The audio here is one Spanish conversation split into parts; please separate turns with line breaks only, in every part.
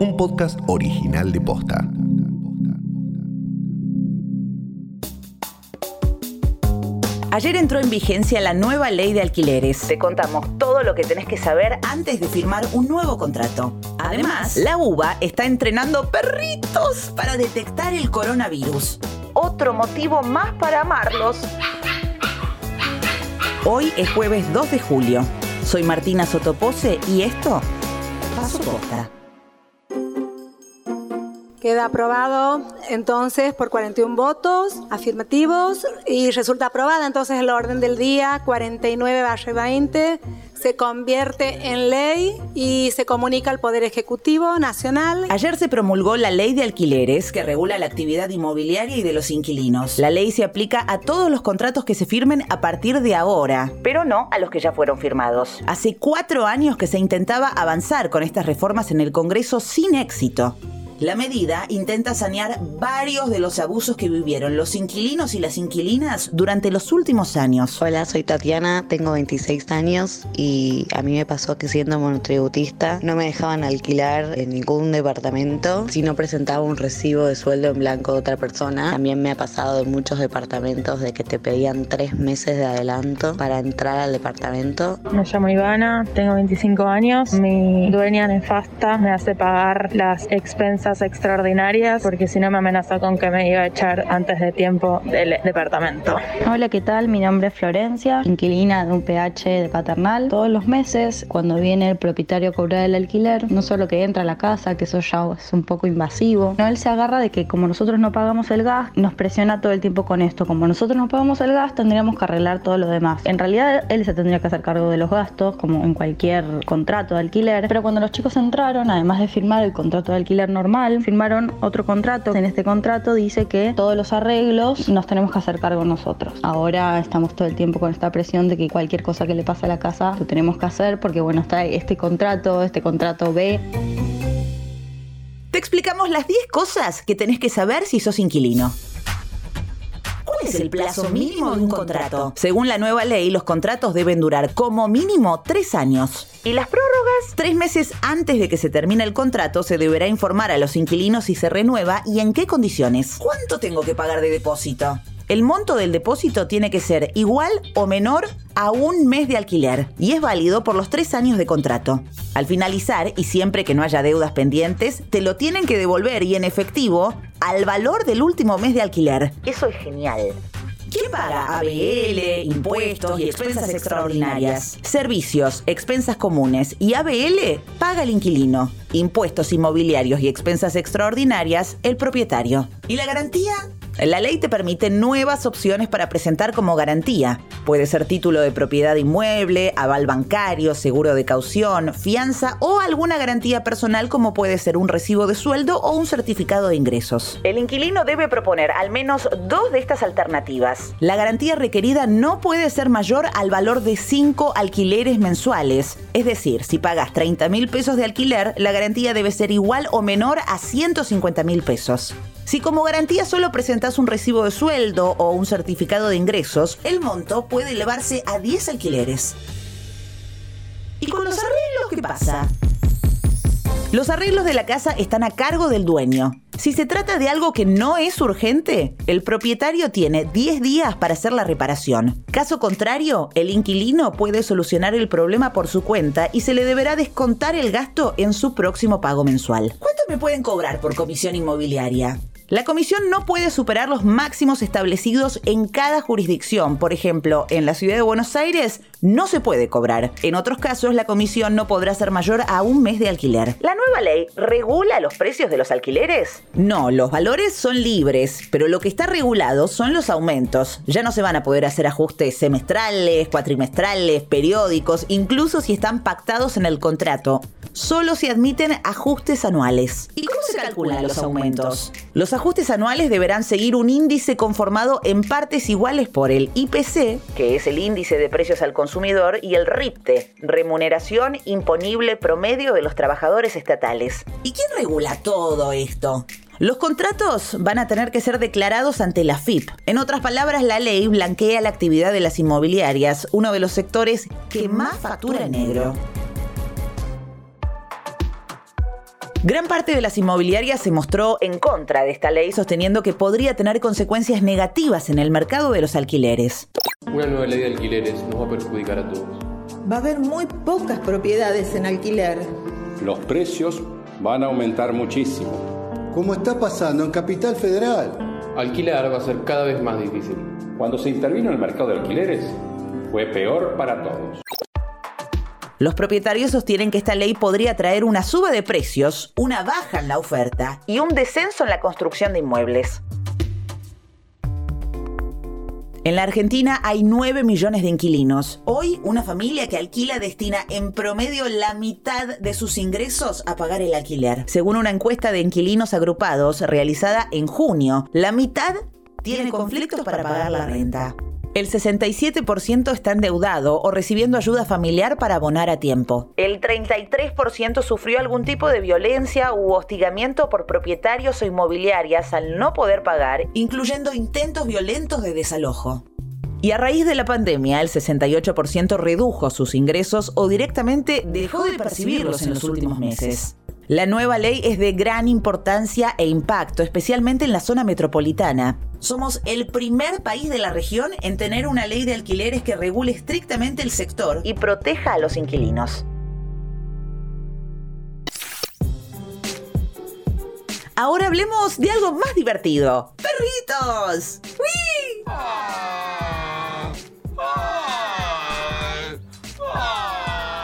un podcast original de Posta.
Ayer entró en vigencia la nueva ley de alquileres. Te contamos todo lo que tenés que saber antes de firmar un nuevo contrato. Además, la UBA está entrenando perritos para detectar el coronavirus. Otro motivo más para amarlos. Hoy es jueves 2 de julio. Soy Martina Sotopose y esto Paso Posta.
Queda aprobado entonces por 41 votos afirmativos y resulta aprobada entonces el orden del día 49-20 se convierte en ley y se comunica al Poder Ejecutivo Nacional.
Ayer se promulgó la ley de alquileres que regula la actividad inmobiliaria y de los inquilinos. La ley se aplica a todos los contratos que se firmen a partir de ahora, pero no a los que ya fueron firmados. Hace cuatro años que se intentaba avanzar con estas reformas en el Congreso sin éxito. La medida intenta sanear varios de los abusos que vivieron los inquilinos y las inquilinas durante los últimos años.
Hola, soy Tatiana, tengo 26 años y a mí me pasó que siendo monotributista no me dejaban alquilar en ningún departamento si no presentaba un recibo de sueldo en blanco de otra persona. También me ha pasado en muchos departamentos de que te pedían tres meses de adelanto para entrar al departamento.
Me llamo Ivana, tengo 25 años, mi dueña nefasta me hace pagar las expensas extraordinarias porque si no me amenazó con que me iba a echar antes de tiempo del departamento.
Hola, ¿qué tal? Mi nombre es Florencia, inquilina de un PH de paternal. Todos los meses, cuando viene el propietario a cobrar el alquiler, no solo que entra a la casa, que eso ya es un poco invasivo, no, él se agarra de que como nosotros no pagamos el gas, nos presiona todo el tiempo con esto. Como nosotros no pagamos el gas, tendríamos que arreglar todo lo demás. En realidad, él se tendría que hacer cargo de los gastos, como en cualquier contrato de alquiler, pero cuando los chicos entraron, además de firmar el contrato de alquiler normal, firmaron otro contrato. En este contrato dice que todos los arreglos nos tenemos que hacer cargo nosotros. Ahora estamos todo el tiempo con esta presión de que cualquier cosa que le pase a la casa lo tenemos que hacer porque bueno, está este contrato, este contrato B.
Te explicamos las 10 cosas que tenés que saber si sos inquilino es el plazo mínimo de un contrato? Según la nueva ley, los contratos deben durar como mínimo tres años. ¿Y las prórrogas? Tres meses antes de que se termine el contrato, se deberá informar a los inquilinos si se renueva y en qué condiciones. ¿Cuánto tengo que pagar de depósito? El monto del depósito tiene que ser igual o menor a un mes de alquiler y es válido por los tres años de contrato. Al finalizar, y siempre que no haya deudas pendientes, te lo tienen que devolver y en efectivo al valor del último mes de alquiler. Eso es genial. ¿Quién paga ABL, impuestos y expensas extraordinarias? Servicios, expensas comunes y ABL paga el inquilino. Impuestos inmobiliarios y expensas extraordinarias el propietario. ¿Y la garantía? La ley te permite nuevas opciones para presentar como garantía. Puede ser título de propiedad inmueble, aval bancario, seguro de caución, fianza o alguna garantía personal como puede ser un recibo de sueldo o un certificado de ingresos. El inquilino debe proponer al menos dos de estas alternativas. La garantía requerida no puede ser mayor al valor de 5 alquileres mensuales. Es decir, si pagas 30 mil pesos de alquiler, la garantía debe ser igual o menor a 150 mil pesos. Si como garantía solo presentas un recibo de sueldo o un certificado de ingresos, el monto puede elevarse a 10 alquileres. ¿Y con los arreglos qué pasa? Los arreglos de la casa están a cargo del dueño. Si se trata de algo que no es urgente, el propietario tiene 10 días para hacer la reparación. Caso contrario, el inquilino puede solucionar el problema por su cuenta y se le deberá descontar el gasto en su próximo pago mensual. ¿Cuánto me pueden cobrar por comisión inmobiliaria? La comisión no puede superar los máximos establecidos en cada jurisdicción. Por ejemplo, en la ciudad de Buenos Aires no se puede cobrar. En otros casos, la comisión no podrá ser mayor a un mes de alquiler. ¿La nueva ley regula los precios de los alquileres? No, los valores son libres, pero lo que está regulado son los aumentos. Ya no se van a poder hacer ajustes semestrales, cuatrimestrales, periódicos, incluso si están pactados en el contrato. Solo se admiten ajustes anuales. ¿Y cómo se calculan los aumentos? Los ajustes anuales deberán seguir un índice conformado en partes iguales por el IPC, que es el índice de precios al consumidor, y el RIPTE, remuneración imponible promedio de los trabajadores estatales. ¿Y quién regula todo esto? Los contratos van a tener que ser declarados ante la FIP. En otras palabras, la ley blanquea la actividad de las inmobiliarias, uno de los sectores que más factura en negro. Gran parte de las inmobiliarias se mostró en contra de esta ley, sosteniendo que podría tener consecuencias negativas en el mercado de los alquileres.
Una nueva ley de alquileres nos va a perjudicar a todos.
Va a haber muy pocas propiedades en alquiler.
Los precios van a aumentar muchísimo.
Como está pasando en Capital Federal.
Alquilar va a ser cada vez más difícil.
Cuando se intervino en el mercado de alquileres, fue peor para todos.
Los propietarios sostienen que esta ley podría traer una suba de precios, una baja en la oferta y un descenso en la construcción de inmuebles. En la Argentina hay 9 millones de inquilinos. Hoy, una familia que alquila destina en promedio la mitad de sus ingresos a pagar el alquiler. Según una encuesta de inquilinos agrupados realizada en junio, la mitad tiene conflictos para pagar la renta. El 67% está endeudado o recibiendo ayuda familiar para abonar a tiempo. El 33% sufrió algún tipo de violencia u hostigamiento por propietarios o inmobiliarias al no poder pagar, incluyendo intentos violentos de desalojo. Y a raíz de la pandemia, el 68% redujo sus ingresos o directamente dejó de percibirlos en los últimos meses. La nueva ley es de gran importancia e impacto, especialmente en la zona metropolitana. Somos el primer país de la región en tener una ley de alquileres que regule estrictamente el sector y proteja a los inquilinos. Ahora hablemos de algo más divertido. ¡Perritos! ¡Wii!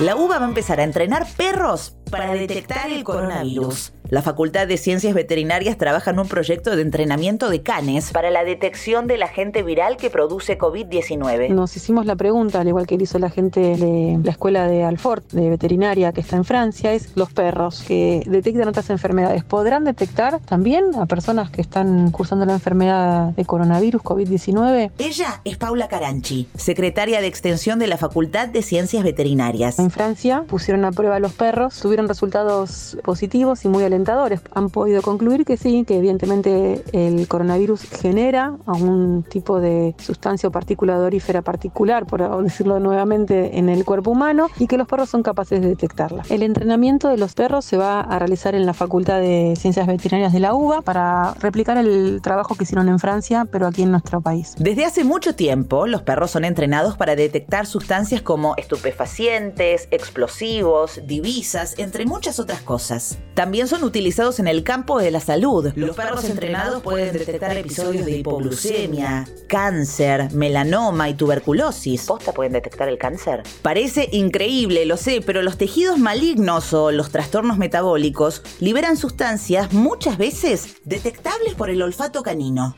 La UBA va a empezar a entrenar perros para detectar el coronavirus. La Facultad de Ciencias Veterinarias trabaja en un proyecto de entrenamiento de canes para la detección del agente viral que produce COVID-19.
Nos hicimos la pregunta, al igual que hizo la gente de la escuela de Alfort, de veterinaria que está en Francia, es los perros que detectan otras enfermedades. ¿Podrán detectar también a personas que están cursando la enfermedad de coronavirus COVID-19?
Ella es Paula Caranchi, secretaria de Extensión de la Facultad de Ciencias Veterinarias.
En Francia pusieron a prueba a los perros, tuvieron resultados positivos y muy alentadores han podido concluir que sí, que evidentemente el coronavirus genera algún tipo de sustancia o partícula odorífera particular, por decirlo nuevamente, en el cuerpo humano y que los perros son capaces de detectarla. El entrenamiento de los perros se va a realizar en la Facultad de Ciencias Veterinarias de la UBA para replicar el trabajo que hicieron en Francia, pero aquí en nuestro país.
Desde hace mucho tiempo, los perros son entrenados para detectar sustancias como estupefacientes, explosivos, divisas, entre muchas otras cosas. También son utilizados en el campo de la salud. Los perros entrenados pueden detectar episodios de hipoglucemia, cáncer, melanoma y tuberculosis. ¿Posta pueden detectar el cáncer? Parece increíble, lo sé, pero los tejidos malignos o los trastornos metabólicos liberan sustancias muchas veces detectables por el olfato canino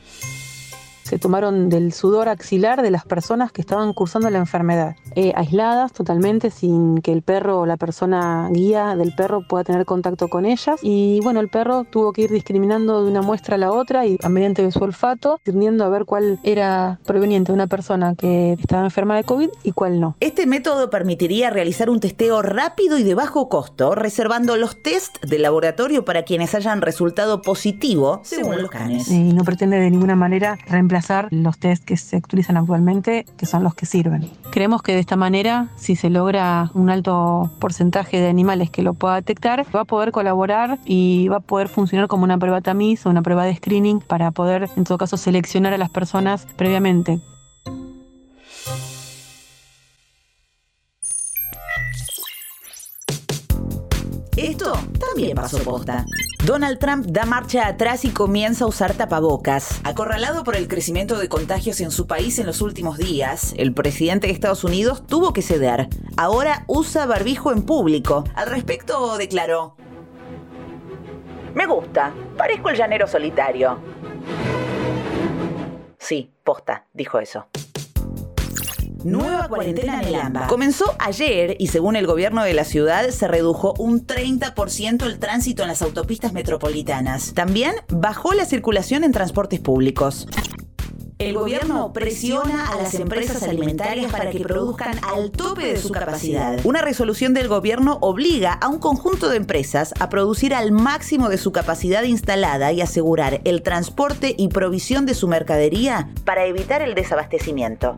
se tomaron del sudor axilar de las personas que estaban cursando la enfermedad, eh, aisladas totalmente, sin que el perro o la persona guía del perro pueda tener contacto con ellas. Y bueno, el perro tuvo que ir discriminando de una muestra a la otra y mediante su olfato, discerniendo a ver cuál era proveniente de una persona que estaba enferma de COVID y cuál no.
Este método permitiría realizar un testeo rápido y de bajo costo, reservando los test de laboratorio para quienes hayan resultado positivo, según los canes.
Y no pretende de ninguna manera reemplazar los test que se utilizan actualmente, que son los que sirven. Creemos que de esta manera, si se logra un alto porcentaje de animales que lo pueda detectar, va a poder colaborar y va a poder funcionar como una prueba tamiz o una prueba de screening para poder, en todo caso, seleccionar a las personas previamente.
Esto también pasó posta. Donald Trump da marcha atrás y comienza a usar tapabocas. Acorralado por el crecimiento de contagios en su país en los últimos días, el presidente de Estados Unidos tuvo que ceder. Ahora usa barbijo en público. Al respecto declaró, Me gusta, parezco el llanero solitario. Sí, posta, dijo eso. Nueva cuarentena en el AMBA. Comenzó ayer y según el gobierno de la ciudad se redujo un 30% el tránsito en las autopistas metropolitanas. También bajó la circulación en transportes públicos. El gobierno presiona a las empresas alimentarias para que produzcan al tope de su capacidad. Una resolución del gobierno obliga a un conjunto de empresas a producir al máximo de su capacidad instalada y asegurar el transporte y provisión de su mercadería para evitar el desabastecimiento.